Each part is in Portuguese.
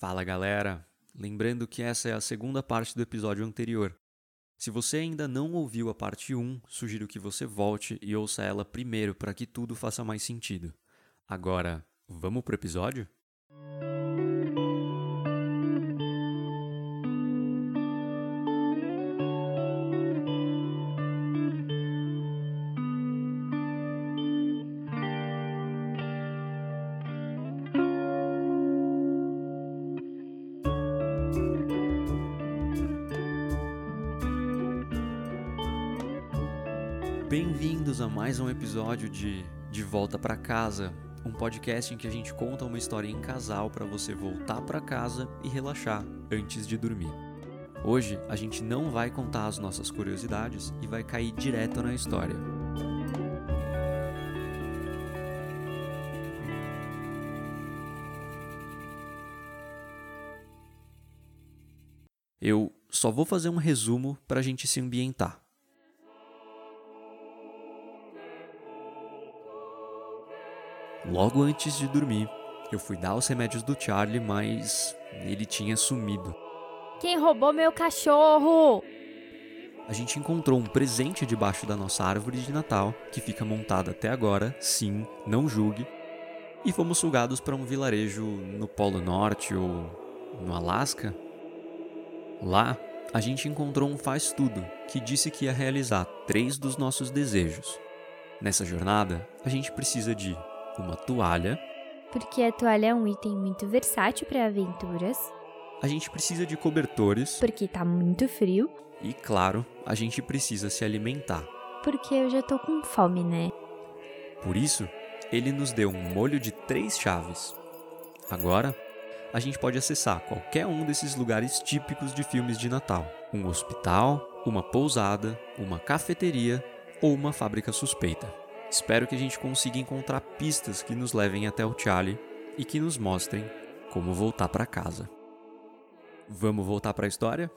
Fala galera! Lembrando que essa é a segunda parte do episódio anterior. Se você ainda não ouviu a parte 1, sugiro que você volte e ouça ela primeiro para que tudo faça mais sentido. Agora, vamos pro episódio? Mais um episódio de De Volta para Casa, um podcast em que a gente conta uma história em casal para você voltar para casa e relaxar antes de dormir. Hoje a gente não vai contar as nossas curiosidades e vai cair direto na história. Eu só vou fazer um resumo para a gente se ambientar. Logo antes de dormir, eu fui dar os remédios do Charlie, mas ele tinha sumido. Quem roubou meu cachorro? A gente encontrou um presente debaixo da nossa árvore de Natal, que fica montada até agora, sim, não julgue, e fomos sugados para um vilarejo no Polo Norte ou no Alasca. Lá, a gente encontrou um faz-tudo que disse que ia realizar três dos nossos desejos. Nessa jornada, a gente precisa de uma toalha. Porque a toalha é um item muito versátil para aventuras. A gente precisa de cobertores. Porque tá muito frio. E claro, a gente precisa se alimentar. Porque eu já tô com fome, né? Por isso, ele nos deu um molho de três chaves. Agora, a gente pode acessar qualquer um desses lugares típicos de filmes de Natal: um hospital, uma pousada, uma cafeteria ou uma fábrica suspeita. Espero que a gente consiga encontrar pistas que nos levem até o Charlie e que nos mostrem como voltar para casa. Vamos voltar para a história?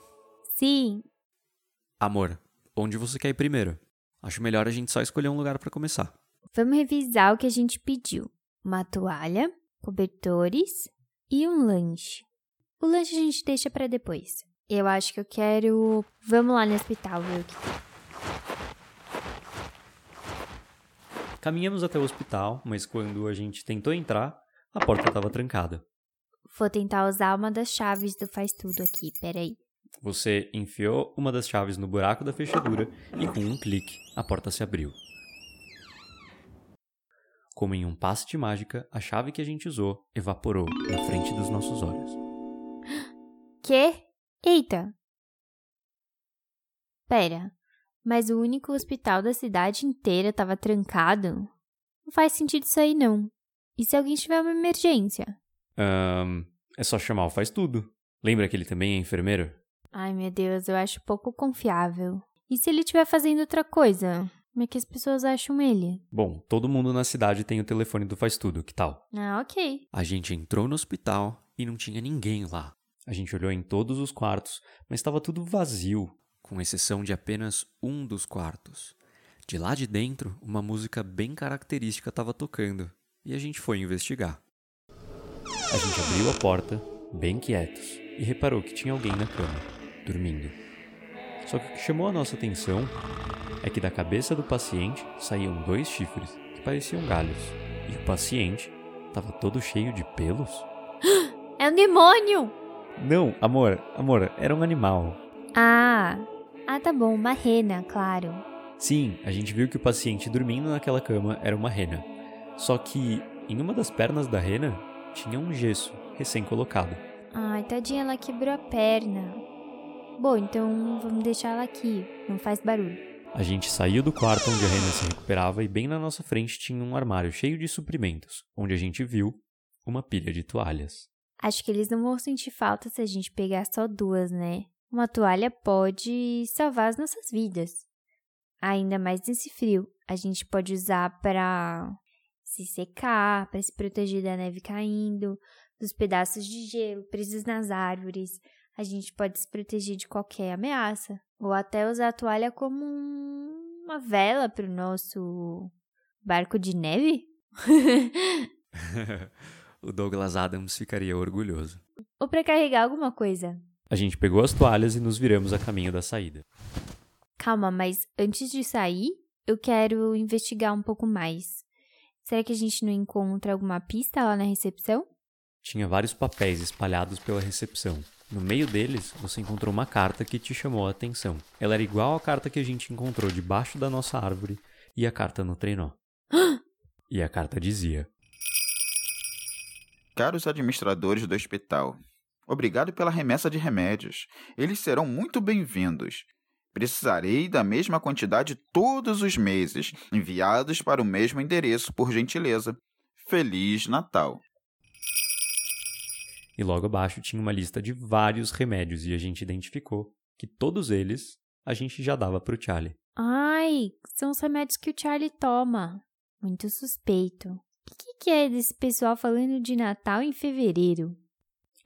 Sim. Amor, onde você quer ir primeiro? Acho melhor a gente só escolher um lugar para começar. Vamos revisar o que a gente pediu: uma toalha, cobertores e um lanche. O lanche a gente deixa para depois. Eu acho que eu quero. Vamos lá no hospital ver o que tem. Caminhamos até o hospital, mas quando a gente tentou entrar, a porta estava trancada. Vou tentar usar uma das chaves do faz tudo aqui, peraí. Você enfiou uma das chaves no buraco da fechadura e com um clique a porta se abriu. Como em um passe de mágica, a chave que a gente usou evaporou na frente dos nossos olhos. Que? Eita! Pera, mas o único hospital da cidade inteira estava trancado. Não faz sentido isso aí, não. E se alguém tiver uma emergência? Um, é só chamar o faz tudo. Lembra que ele também é enfermeiro? Ai, meu Deus, eu acho pouco confiável. E se ele estiver fazendo outra coisa? Como é que as pessoas acham ele? Bom, todo mundo na cidade tem o telefone do Faz Tudo, que tal? Ah, ok. A gente entrou no hospital e não tinha ninguém lá. A gente olhou em todos os quartos, mas estava tudo vazio com exceção de apenas um dos quartos. De lá de dentro, uma música bem característica estava tocando e a gente foi investigar. A gente abriu a porta, bem quietos, e reparou que tinha alguém na cama, dormindo. Só que o que chamou a nossa atenção é que da cabeça do paciente saíam dois chifres que pareciam galhos, e o paciente estava todo cheio de pelos. É um demônio! Não, amor, amor, era um animal. Ah, ah, tá bom, uma rena, claro. Sim, a gente viu que o paciente dormindo naquela cama era uma rena. Só que em uma das pernas da rena tinha um gesso recém-colocado. Ai, tadinha, ela quebrou a perna. Bom, então vamos deixar ela aqui, não faz barulho. A gente saiu do quarto onde a rena se recuperava e bem na nossa frente tinha um armário cheio de suprimentos, onde a gente viu uma pilha de toalhas. Acho que eles não vão sentir falta se a gente pegar só duas, né? Uma toalha pode salvar as nossas vidas. Ainda mais nesse frio, a gente pode usar para se secar, para se proteger da neve caindo, dos pedaços de gelo presos nas árvores. A gente pode se proteger de qualquer ameaça, ou até usar a toalha como uma vela para o nosso barco de neve. o Douglas Adams ficaria orgulhoso. ou para carregar alguma coisa. A gente pegou as toalhas e nos viramos a caminho da saída. Calma, mas antes de sair, eu quero investigar um pouco mais. Será que a gente não encontra alguma pista lá na recepção? Tinha vários papéis espalhados pela recepção. No meio deles, você encontrou uma carta que te chamou a atenção. Ela era igual à carta que a gente encontrou debaixo da nossa árvore e a carta no trenó. e a carta dizia: Caros administradores do hospital, obrigado pela remessa de remédios. Eles serão muito bem-vindos. Precisarei da mesma quantidade todos os meses, enviados para o mesmo endereço, por gentileza. Feliz Natal! E logo abaixo tinha uma lista de vários remédios e a gente identificou que todos eles a gente já dava para o Charlie. Ai, são os remédios que o Charlie toma. Muito suspeito. O que, que é desse pessoal falando de Natal em fevereiro?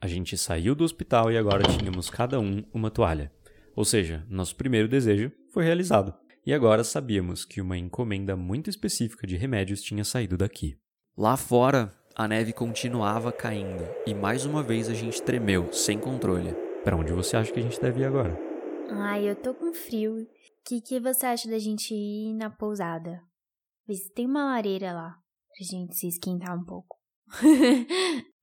A gente saiu do hospital e agora tínhamos cada um uma toalha. Ou seja, nosso primeiro desejo foi realizado. E agora sabíamos que uma encomenda muito específica de remédios tinha saído daqui. Lá fora, a neve continuava caindo e mais uma vez a gente tremeu, sem controle. Para onde você acha que a gente deve ir agora? Ai, eu tô com frio. O que, que você acha da gente ir na pousada? Vê se tem uma lareira lá, pra gente se esquentar um pouco.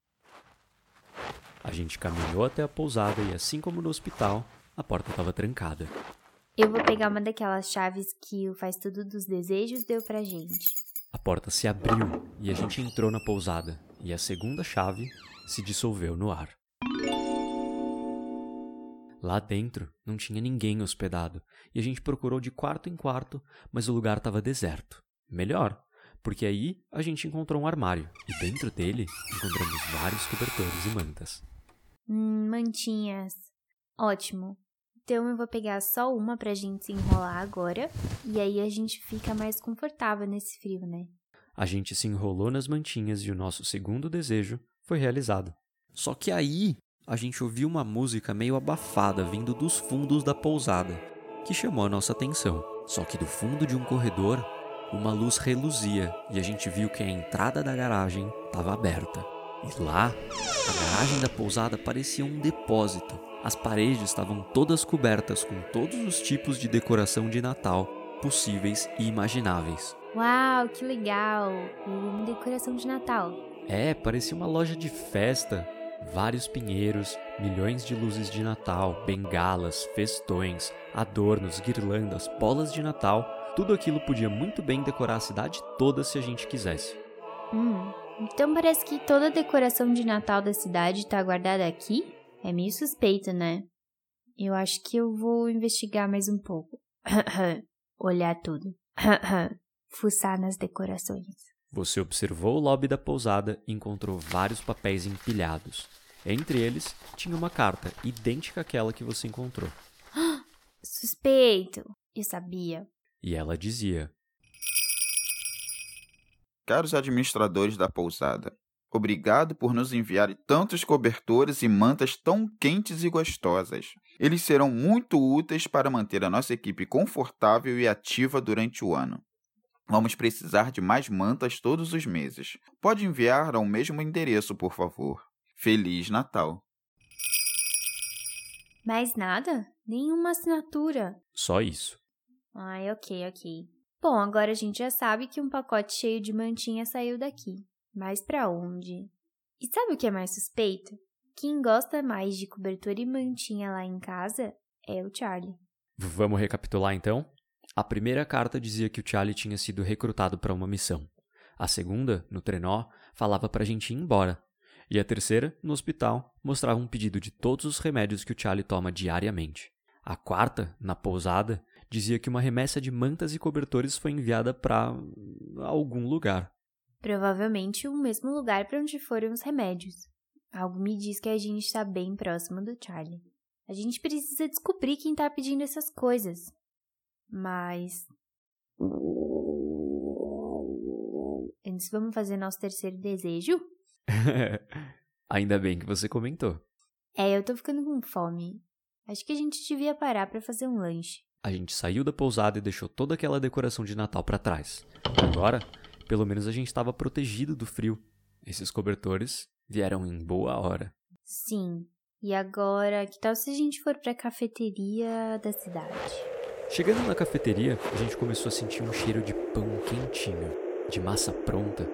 a gente caminhou até a pousada e, assim como no hospital, a porta estava trancada. Eu vou pegar uma daquelas chaves que o Faz Tudo dos Desejos deu pra gente. A porta se abriu e a gente entrou na pousada, e a segunda chave se dissolveu no ar. Lá dentro não tinha ninguém hospedado, e a gente procurou de quarto em quarto, mas o lugar estava deserto. Melhor, porque aí a gente encontrou um armário, e dentro dele encontramos vários cobertores e mantas. Hum, mantinhas. Ótimo. Então eu vou pegar só uma pra gente se enrolar agora. E aí a gente fica mais confortável nesse frio, né? A gente se enrolou nas mantinhas e o nosso segundo desejo foi realizado. Só que aí a gente ouviu uma música meio abafada vindo dos fundos da pousada, que chamou a nossa atenção. Só que do fundo de um corredor, uma luz reluzia e a gente viu que a entrada da garagem estava aberta. E lá, a garagem da pousada parecia um depósito as paredes estavam todas cobertas com todos os tipos de decoração de Natal possíveis e imagináveis. Uau, que legal! Uma decoração de Natal. É, parecia uma loja de festa. Vários pinheiros, milhões de luzes de Natal, bengalas, festões, adornos, guirlandas, bolas de Natal. Tudo aquilo podia muito bem decorar a cidade toda se a gente quisesse. Hum, então parece que toda a decoração de Natal da cidade está guardada aqui? É meio suspeito, né? Eu acho que eu vou investigar mais um pouco. Olhar tudo. Fuçar nas decorações. Você observou o lobby da pousada e encontrou vários papéis empilhados. Entre eles, tinha uma carta idêntica àquela que você encontrou. Suspeito! Eu sabia. E ela dizia: Caros administradores da pousada, Obrigado por nos enviar tantos cobertores e mantas tão quentes e gostosas. Eles serão muito úteis para manter a nossa equipe confortável e ativa durante o ano. Vamos precisar de mais mantas todos os meses. Pode enviar ao mesmo endereço, por favor. Feliz Natal! Mais nada? Nenhuma assinatura. Só isso. Ai, ok, ok. Bom, agora a gente já sabe que um pacote cheio de mantinha saiu daqui. Mas para onde? E sabe o que é mais suspeito? Quem gosta mais de cobertura e mantinha lá em casa é o Charlie. Vamos recapitular então? A primeira carta dizia que o Charlie tinha sido recrutado para uma missão. A segunda, no trenó, falava para a gente ir embora. E a terceira, no hospital, mostrava um pedido de todos os remédios que o Charlie toma diariamente. A quarta, na pousada, dizia que uma remessa de mantas e cobertores foi enviada para algum lugar. Provavelmente o mesmo lugar para onde foram os remédios. Algo me diz que a gente está bem próximo do Charlie. A gente precisa descobrir quem está pedindo essas coisas. Mas. Antes, vamos fazer nosso terceiro desejo? Ainda bem que você comentou. É, eu tô ficando com fome. Acho que a gente devia parar para fazer um lanche. A gente saiu da pousada e deixou toda aquela decoração de Natal para trás. Agora, pelo menos a gente estava protegido do frio. Esses cobertores vieram em boa hora. Sim, E agora, que tal se a gente for pra cafeteria da cidade? Chegando na cafeteria, a gente começou a sentir um cheiro de pão quentinho, de massa pronta,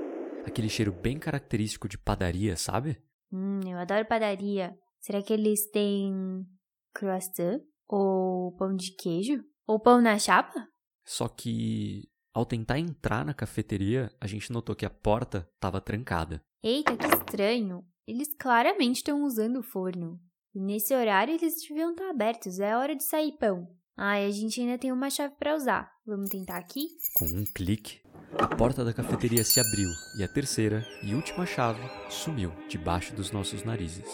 aquele cheiro bem característico de padaria, sabe? Hum, eu adoro padaria. Será que eles têm croissant? Ou pão de queijo? Ou pão na chapa? Só que ao tentar entrar na cafeteria, a gente notou que a porta estava trancada. Eita, que estranho. Eles claramente estão usando o forno. E nesse horário eles deviam estar abertos. É hora de sair pão. Ah, e a gente ainda tem uma chave para usar. Vamos tentar aqui? Com um clique, a porta da cafeteria se abriu e a terceira e última chave sumiu debaixo dos nossos narizes.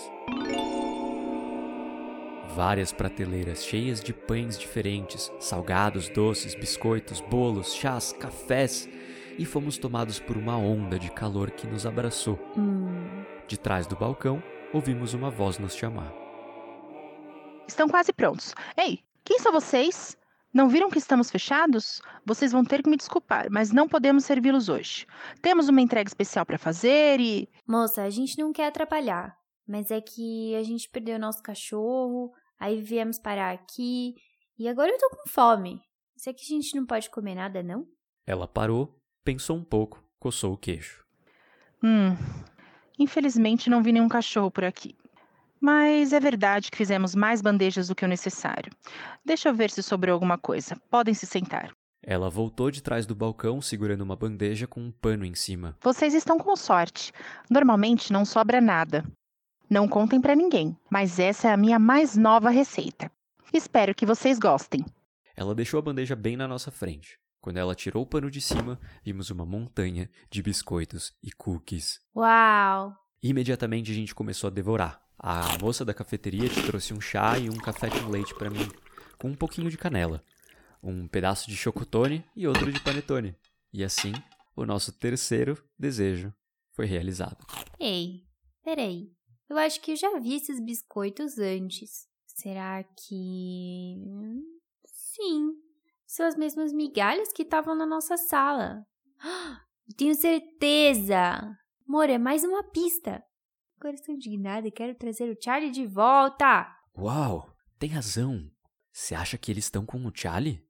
Várias prateleiras cheias de pães diferentes, salgados, doces, biscoitos, bolos, chás, cafés, e fomos tomados por uma onda de calor que nos abraçou. Hum. De trás do balcão, ouvimos uma voz nos chamar. Estão quase prontos. Ei, quem são vocês? Não viram que estamos fechados? Vocês vão ter que me desculpar, mas não podemos servi-los hoje. Temos uma entrega especial para fazer e. Moça, a gente não quer atrapalhar, mas é que a gente perdeu nosso cachorro, aí viemos parar aqui e agora eu tô com fome. Será que a gente não pode comer nada, não? Ela parou, pensou um pouco, coçou o queixo. Hum. Infelizmente não vi nenhum cachorro por aqui. Mas é verdade que fizemos mais bandejas do que o necessário. Deixa eu ver se sobrou alguma coisa. Podem se sentar. Ela voltou de trás do balcão segurando uma bandeja com um pano em cima. Vocês estão com sorte. Normalmente não sobra nada. Não contem para ninguém, mas essa é a minha mais nova receita. Espero que vocês gostem. Ela deixou a bandeja bem na nossa frente. Quando ela tirou o pano de cima, vimos uma montanha de biscoitos e cookies. Uau! Imediatamente a gente começou a devorar. A moça da cafeteria te trouxe um chá e um café com leite para mim, com um pouquinho de canela, um pedaço de chocotone e outro de panetone. E assim, o nosso terceiro desejo foi realizado. Ei, peraí. Eu acho que eu já vi esses biscoitos antes. Será que. Sim, são as mesmas migalhas que estavam na nossa sala. Tenho certeza! Amor, é mais uma pista. Agora estou indignada e quero trazer o Charlie de volta. Uau, tem razão. Você acha que eles estão com o Charlie?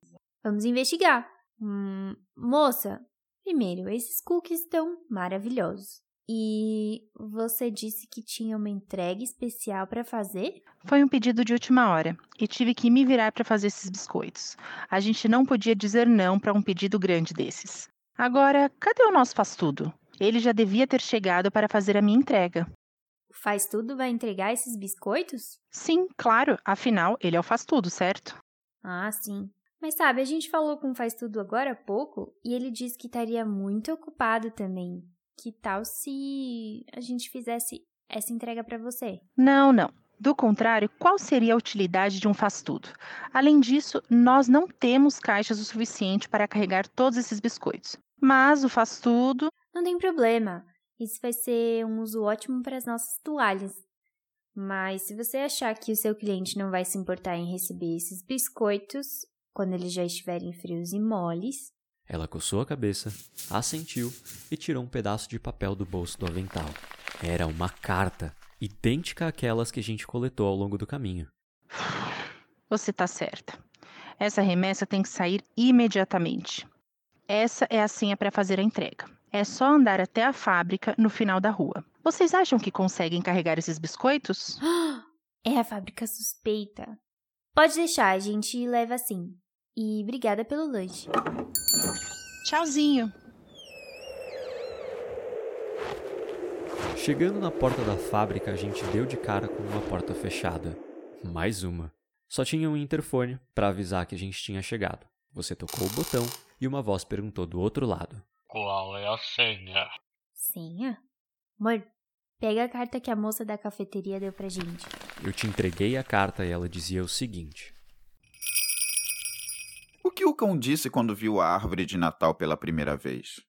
Vamos investigar. Hum, moça, primeiro, esses cookies estão maravilhosos. E você disse que tinha uma entrega especial para fazer? Foi um pedido de última hora e tive que me virar para fazer esses biscoitos. A gente não podia dizer não para um pedido grande desses. Agora, cadê o nosso faz tudo? Ele já devia ter chegado para fazer a minha entrega. O faz tudo vai entregar esses biscoitos? Sim, claro, afinal, ele é o faz tudo, certo? Ah, sim. Mas sabe, a gente falou com o faz tudo agora há pouco e ele disse que estaria muito ocupado também. Que tal se a gente fizesse essa entrega para você? Não, não. Do contrário, qual seria a utilidade de um faz-tudo? Além disso, nós não temos caixas o suficiente para carregar todos esses biscoitos. Mas o faz-tudo. Não tem problema. Isso vai ser um uso ótimo para as nossas toalhas. Mas se você achar que o seu cliente não vai se importar em receber esses biscoitos quando eles já estiverem frios e moles, ela coçou a cabeça, assentiu e tirou um pedaço de papel do bolso do avental. Era uma carta, idêntica àquelas que a gente coletou ao longo do caminho. Você tá certa. Essa remessa tem que sair imediatamente. Essa é a senha para fazer a entrega. É só andar até a fábrica no final da rua. Vocês acham que conseguem carregar esses biscoitos? É a fábrica suspeita. Pode deixar, a gente leva assim. E obrigada pelo lanche. Tchauzinho. Chegando na porta da fábrica, a gente deu de cara com uma porta fechada. Mais uma. Só tinha um interfone para avisar que a gente tinha chegado. Você tocou o botão e uma voz perguntou do outro lado: Qual é a senha? Senha? Amor, pega a carta que a moça da cafeteria deu pra gente. Eu te entreguei a carta e ela dizia o seguinte: que o cão disse quando viu a árvore de Natal pela primeira vez?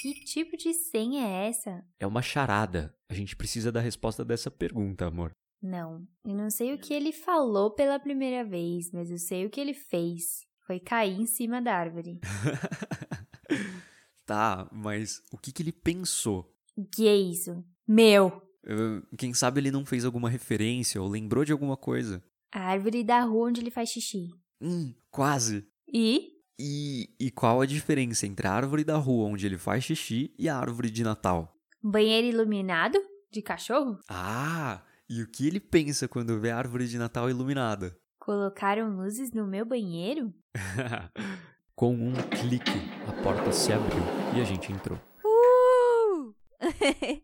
Que tipo de senha é essa? É uma charada. A gente precisa da resposta dessa pergunta, amor. Não, eu não sei o que ele falou pela primeira vez, mas eu sei o que ele fez. Foi cair em cima da árvore. tá, mas o que, que ele pensou? O que é isso? Meu! Uh, quem sabe ele não fez alguma referência ou lembrou de alguma coisa. A árvore da rua onde ele faz xixi. Hum, quase. E? E, e qual a diferença entre a árvore da rua onde ele faz xixi e a árvore de Natal? Banheiro iluminado? De cachorro? Ah, e o que ele pensa quando vê a árvore de Natal iluminada? Colocaram luzes no meu banheiro? Com um clique, a porta se abriu e a gente entrou. Uh!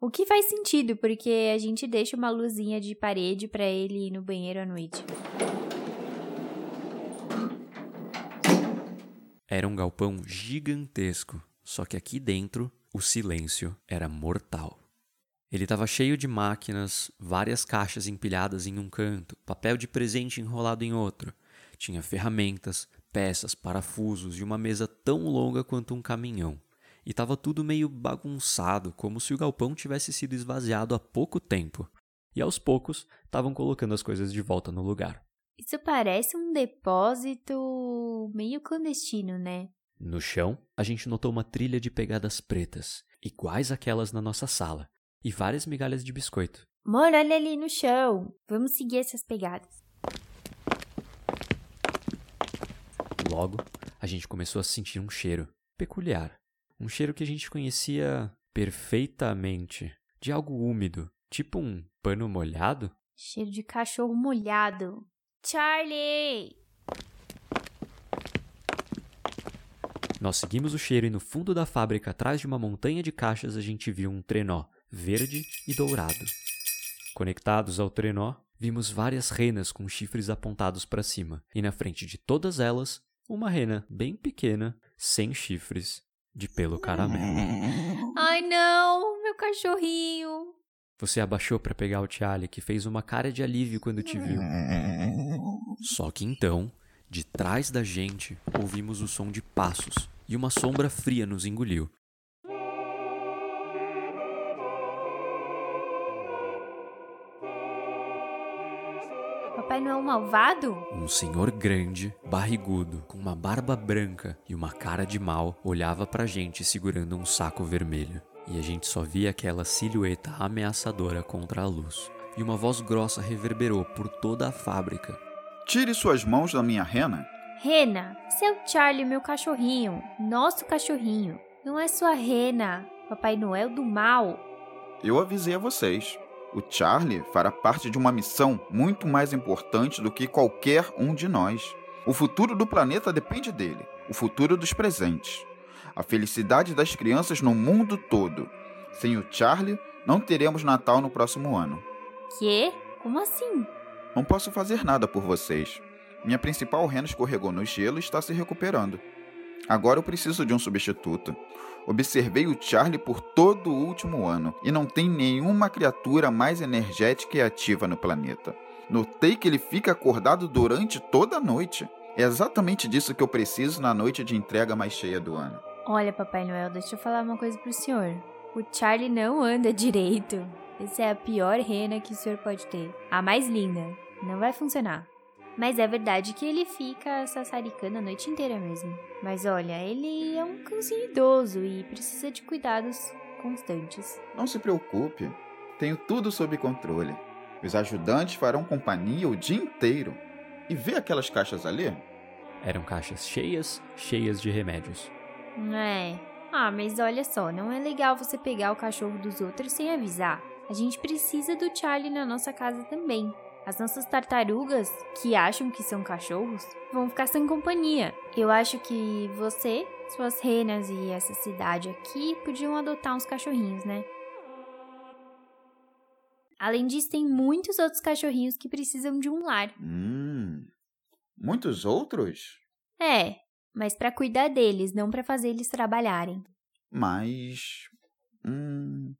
o que faz sentido, porque a gente deixa uma luzinha de parede para ele ir no banheiro à noite. Era um galpão gigantesco, só que aqui dentro o silêncio era mortal. Ele estava cheio de máquinas, várias caixas empilhadas em um canto, papel de presente enrolado em outro. Tinha ferramentas, peças, parafusos e uma mesa tão longa quanto um caminhão. E estava tudo meio bagunçado, como se o galpão tivesse sido esvaziado há pouco tempo. E aos poucos estavam colocando as coisas de volta no lugar. Isso parece um depósito meio clandestino, né? No chão, a gente notou uma trilha de pegadas pretas, iguais àquelas na nossa sala, e várias migalhas de biscoito. Mano, olha ali no chão. Vamos seguir essas pegadas. Logo, a gente começou a sentir um cheiro peculiar. Um cheiro que a gente conhecia perfeitamente. De algo úmido, tipo um pano molhado. Cheiro de cachorro molhado. Charlie! Nós seguimos o cheiro e no fundo da fábrica, atrás de uma montanha de caixas, a gente viu um trenó verde e dourado. Conectados ao trenó, vimos várias renas com chifres apontados para cima, e na frente de todas elas, uma rena bem pequena, sem chifres, de pelo caramelo. Ai não, meu cachorrinho. Você abaixou para pegar o Charlie, que fez uma cara de alívio quando te viu. Só que então, de trás da gente, ouvimos o som de passos e uma sombra fria nos engoliu. Papai Noel malvado? Um senhor grande, barrigudo, com uma barba branca e uma cara de mal, olhava pra gente segurando um saco vermelho. E a gente só via aquela silhueta ameaçadora contra a luz. E uma voz grossa reverberou por toda a fábrica. Tire suas mãos da minha rena. Rena, seu Charlie, meu cachorrinho. Nosso cachorrinho. Não é sua rena. Papai Noel do mal. Eu avisei a vocês. O Charlie fará parte de uma missão muito mais importante do que qualquer um de nós. O futuro do planeta depende dele, o futuro dos presentes, a felicidade das crianças no mundo todo. Sem o Charlie, não teremos Natal no próximo ano. Quê? Como assim? Não posso fazer nada por vocês. Minha principal rena escorregou no gelo e está se recuperando. Agora eu preciso de um substituto. Observei o Charlie por todo o último ano e não tem nenhuma criatura mais energética e ativa no planeta. Notei que ele fica acordado durante toda a noite. É exatamente disso que eu preciso na noite de entrega mais cheia do ano. Olha, Papai Noel, deixa eu falar uma coisa pro senhor. O Charlie não anda direito. Essa é a pior rena que o senhor pode ter. A mais linda. Não vai funcionar. Mas é verdade que ele fica sassaricando a noite inteira mesmo. Mas olha, ele é um cãozinho idoso e precisa de cuidados constantes. Não se preocupe, tenho tudo sob controle. Os ajudantes farão companhia o dia inteiro. E vê aquelas caixas ali? Eram caixas cheias, cheias de remédios. É. Ah, mas olha só, não é legal você pegar o cachorro dos outros sem avisar. A gente precisa do Charlie na nossa casa também. As nossas tartarugas, que acham que são cachorros, vão ficar sem companhia. Eu acho que você, suas renas e essa cidade aqui podiam adotar uns cachorrinhos, né? Além disso, tem muitos outros cachorrinhos que precisam de um lar. Hum. Muitos outros? É, mas para cuidar deles, não para fazer eles trabalharem. Mas. Hum.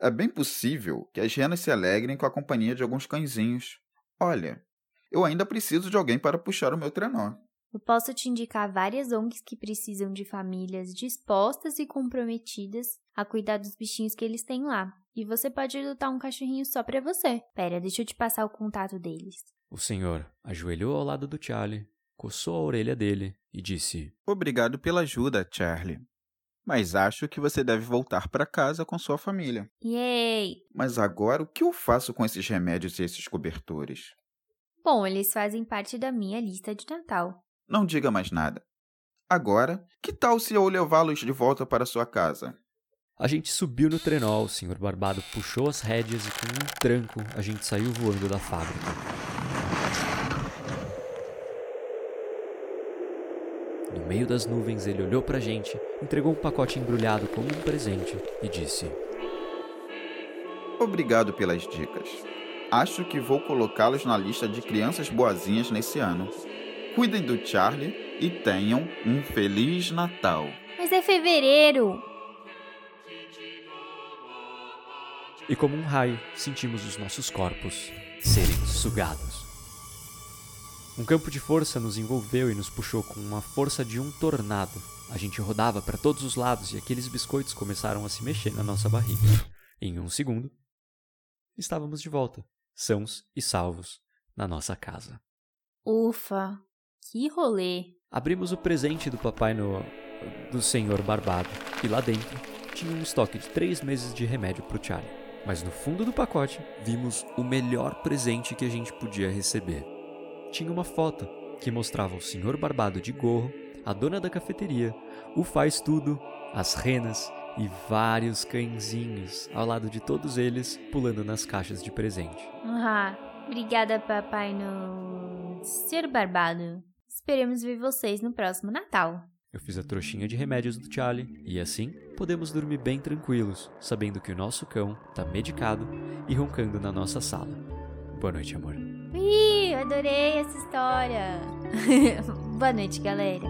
É bem possível que as renas se alegrem com a companhia de alguns cãezinhos. Olha, eu ainda preciso de alguém para puxar o meu trenó. Eu posso te indicar várias ONGs que precisam de famílias dispostas e comprometidas a cuidar dos bichinhos que eles têm lá. E você pode adotar um cachorrinho só para você. Pera, deixa eu te passar o contato deles. O senhor ajoelhou ao lado do Charlie, coçou a orelha dele e disse: Obrigado pela ajuda, Charlie. Mas acho que você deve voltar para casa com sua família. Yay! Mas agora o que eu faço com esses remédios e esses cobertores? Bom, eles fazem parte da minha lista de Natal. Não diga mais nada. Agora, que tal se eu levá-los de volta para sua casa? A gente subiu no trenó, o senhor Barbado puxou as rédeas e com um tranco a gente saiu voando da fábrica. No meio das nuvens ele olhou pra gente, entregou um pacote embrulhado como um presente e disse: Obrigado pelas dicas. Acho que vou colocá-los na lista de crianças boazinhas nesse ano. Cuidem do Charlie e tenham um Feliz Natal. Mas é fevereiro! E como um raio, sentimos os nossos corpos serem sugados. Um campo de força nos envolveu e nos puxou com uma força de um tornado. A gente rodava para todos os lados e aqueles biscoitos começaram a se mexer na nossa barriga. Em um segundo, estávamos de volta, sãos e salvos, na nossa casa. Ufa! Que rolê! Abrimos o presente do papai no do senhor Barbado e lá dentro tinha um estoque de três meses de remédio para o Charlie. Mas no fundo do pacote vimos o melhor presente que a gente podia receber. Tinha uma foto que mostrava o senhor Barbado de gorro, a dona da cafeteria, o faz tudo, as renas e vários cãezinhos ao lado de todos eles pulando nas caixas de presente. Ah, obrigada, papai no Ser Barbado. Esperemos ver vocês no próximo Natal. Eu fiz a trouxinha de remédios do Charlie e assim podemos dormir bem tranquilos, sabendo que o nosso cão tá medicado e roncando na nossa sala. Boa noite, amor. Adorei essa história. Boa noite, galera.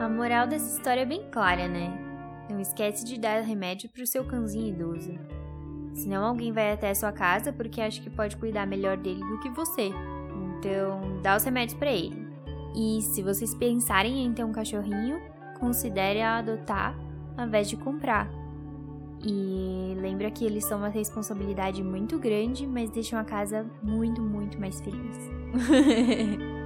A moral dessa história é bem clara, né? Não esquece de dar remédio pro seu cãozinho idoso. Senão alguém vai até a sua casa porque acha que pode cuidar melhor dele do que você. Então, dá os remédios para ele. E se vocês pensarem em ter um cachorrinho, considere adotar ao invés de comprar. E lembra que eles são uma responsabilidade muito grande, mas deixam a casa muito, muito mais feliz.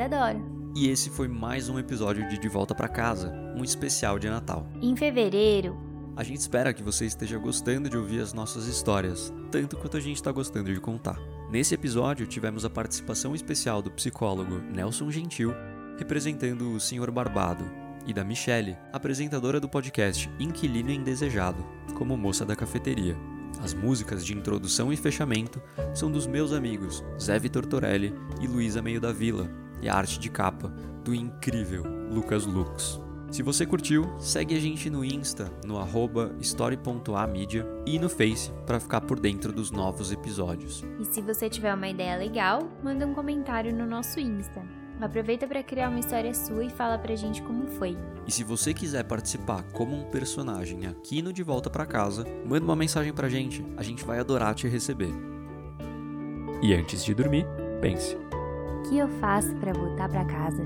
e e esse foi mais um episódio de De Volta para Casa, um especial de Natal. Em fevereiro, A gente espera que você esteja gostando de ouvir as nossas histórias, tanto quanto a gente está gostando de contar. Nesse episódio, tivemos a participação especial do psicólogo Nelson Gentil, representando o Sr. Barbado, e da Michele, apresentadora do podcast Inquilino Indesejado, como moça da cafeteria. As músicas de introdução e fechamento são dos meus amigos Zé Vitor Torelli e Luísa Meio da Vila, e a arte de capa do incrível Lucas Lux. Se você curtiu, segue a gente no Insta, no arroba story.amídia e no Face para ficar por dentro dos novos episódios. e se você tiver uma ideia legal, manda um comentário no nosso Insta. Aproveita para criar uma história sua e fala pra gente como foi. E se você quiser participar como um personagem aqui no De Volta para Casa, manda uma mensagem pra gente, a gente vai adorar te receber. E antes de dormir, pense que eu faço para voltar para casa?